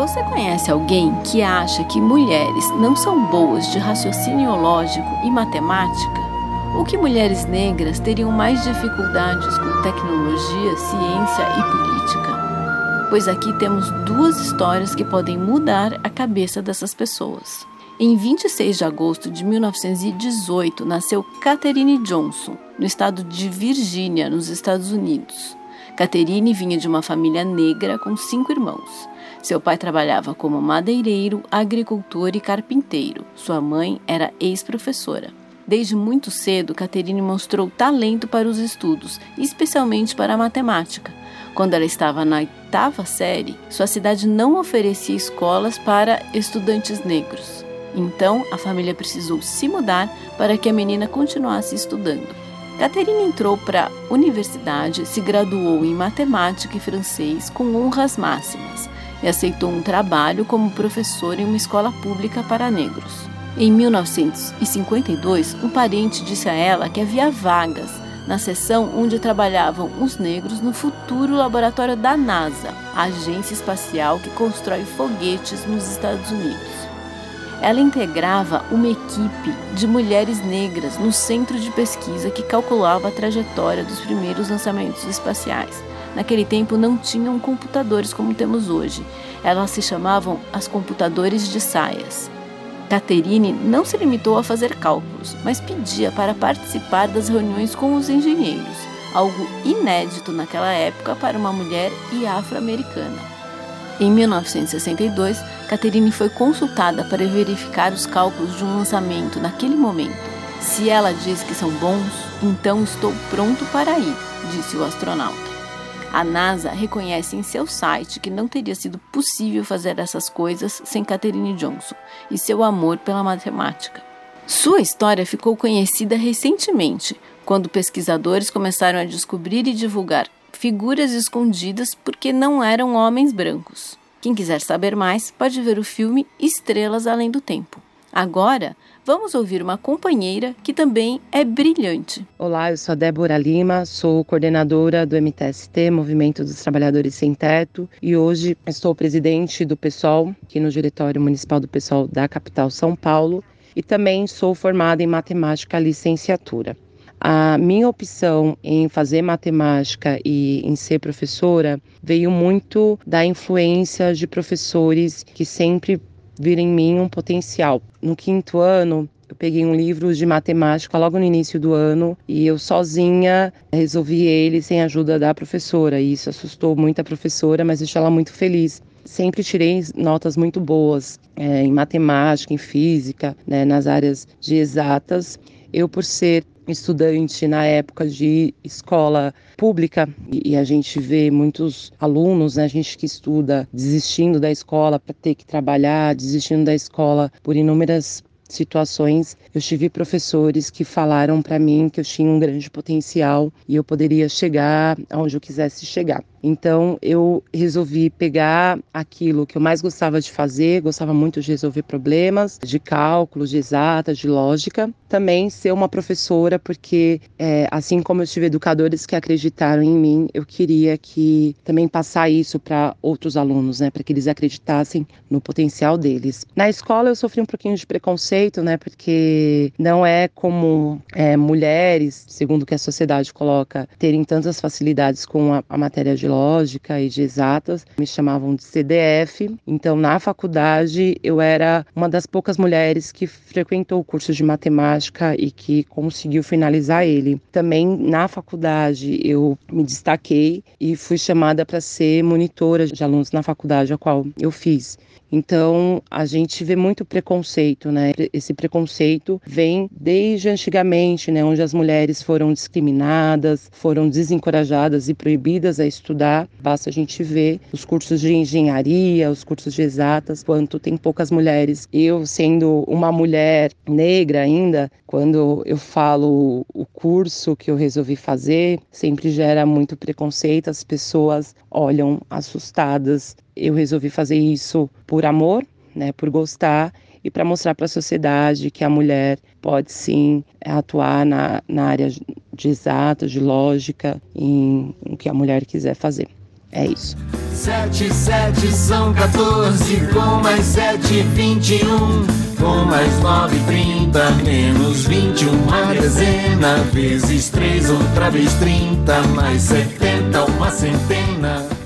Você conhece alguém que acha que mulheres não são boas de raciocínio lógico e matemática? Ou que mulheres negras teriam mais dificuldades com tecnologia, ciência e política? Pois aqui temos duas histórias que podem mudar a cabeça dessas pessoas. Em 26 de agosto de 1918, nasceu Catherine Johnson, no estado de Virgínia, nos Estados Unidos. Catherine vinha de uma família negra com cinco irmãos. Seu pai trabalhava como madeireiro, agricultor e carpinteiro. Sua mãe era ex-professora. Desde muito cedo, Catherine mostrou talento para os estudos, especialmente para a matemática. Quando ela estava na oitava série, sua cidade não oferecia escolas para estudantes negros. Então, a família precisou se mudar para que a menina continuasse estudando. Caterina entrou para a universidade, se graduou em matemática e francês com honras máximas e aceitou um trabalho como professora em uma escola pública para negros. Em 1952, um parente disse a ela que havia vagas na seção onde trabalhavam os negros no futuro laboratório da NASA, a agência espacial que constrói foguetes nos Estados Unidos. Ela integrava uma equipe de mulheres negras no centro de pesquisa que calculava a trajetória dos primeiros lançamentos espaciais. Naquele tempo não tinham computadores como temos hoje. Elas se chamavam as computadores de saias. Catherine não se limitou a fazer cálculos, mas pedia para participar das reuniões com os engenheiros, algo inédito naquela época para uma mulher e afro-americana. Em 1962, Catherine foi consultada para verificar os cálculos de um lançamento naquele momento. Se ela diz que são bons, então estou pronto para ir, disse o astronauta. A NASA reconhece em seu site que não teria sido possível fazer essas coisas sem Catherine Johnson e seu amor pela matemática. Sua história ficou conhecida recentemente, quando pesquisadores começaram a descobrir e divulgar figuras escondidas porque não eram homens brancos. Quem quiser saber mais pode ver o filme Estrelas Além do Tempo. Agora, vamos ouvir uma companheira que também é brilhante. Olá, eu sou a Débora Lima, sou coordenadora do MTST, Movimento dos Trabalhadores Sem Teto, e hoje estou presidente do PSOL, aqui no Diretório Municipal do PSOL da capital São Paulo, e também sou formada em matemática licenciatura. A minha opção em fazer matemática e em ser professora veio muito da influência de professores que sempre viram em mim um potencial. No quinto ano, eu peguei um livro de matemática logo no início do ano e eu sozinha resolvi ele sem a ajuda da professora. E isso assustou muito a professora, mas deixou ela muito feliz. Sempre tirei notas muito boas é, em matemática, em física, né, nas áreas de exatas. Eu, por ser estudante na época de escola pública e a gente vê muitos alunos, né, a gente que estuda desistindo da escola para ter que trabalhar, desistindo da escola por inúmeras situações, eu tive professores que falaram para mim que eu tinha um grande potencial e eu poderia chegar aonde eu quisesse chegar. Então eu resolvi pegar aquilo que eu mais gostava de fazer, gostava muito de resolver problemas, de cálculos, de exatas, de lógica. Também ser uma professora, porque é, assim como eu tive educadores que acreditaram em mim, eu queria que também passar isso para outros alunos, né, para que eles acreditassem no potencial deles. Na escola eu sofri um pouquinho de preconceito, né, porque não é comum é, mulheres, segundo que a sociedade coloca, terem tantas facilidades com a, a matéria de lógica e de exatas, me chamavam de CDF. Então, na faculdade, eu era uma das poucas mulheres que frequentou o curso de matemática e que conseguiu finalizar ele. Também na faculdade, eu me destaquei e fui chamada para ser monitora de alunos na faculdade a qual eu fiz. Então, a gente vê muito preconceito, né? Esse preconceito vem desde antigamente, né, onde as mulheres foram discriminadas, foram desencorajadas e proibidas a estudar. Basta a gente ver os cursos de engenharia, os cursos de exatas, quanto tem poucas mulheres. Eu, sendo uma mulher negra ainda, quando eu falo o curso que eu resolvi fazer, sempre gera muito preconceito, as pessoas olham assustadas eu resolvi fazer isso por amor, né, por gostar e para mostrar para a sociedade que a mulher pode sim atuar na, na área de exatas, de lógica, em, em que a mulher quiser fazer. É isso. Sete, sete são 14, com mais sete, vinte e um. Com mais nove, trinta, menos vinte, uma dezena. Vezes três, outra vez trinta, mais setenta, uma centena.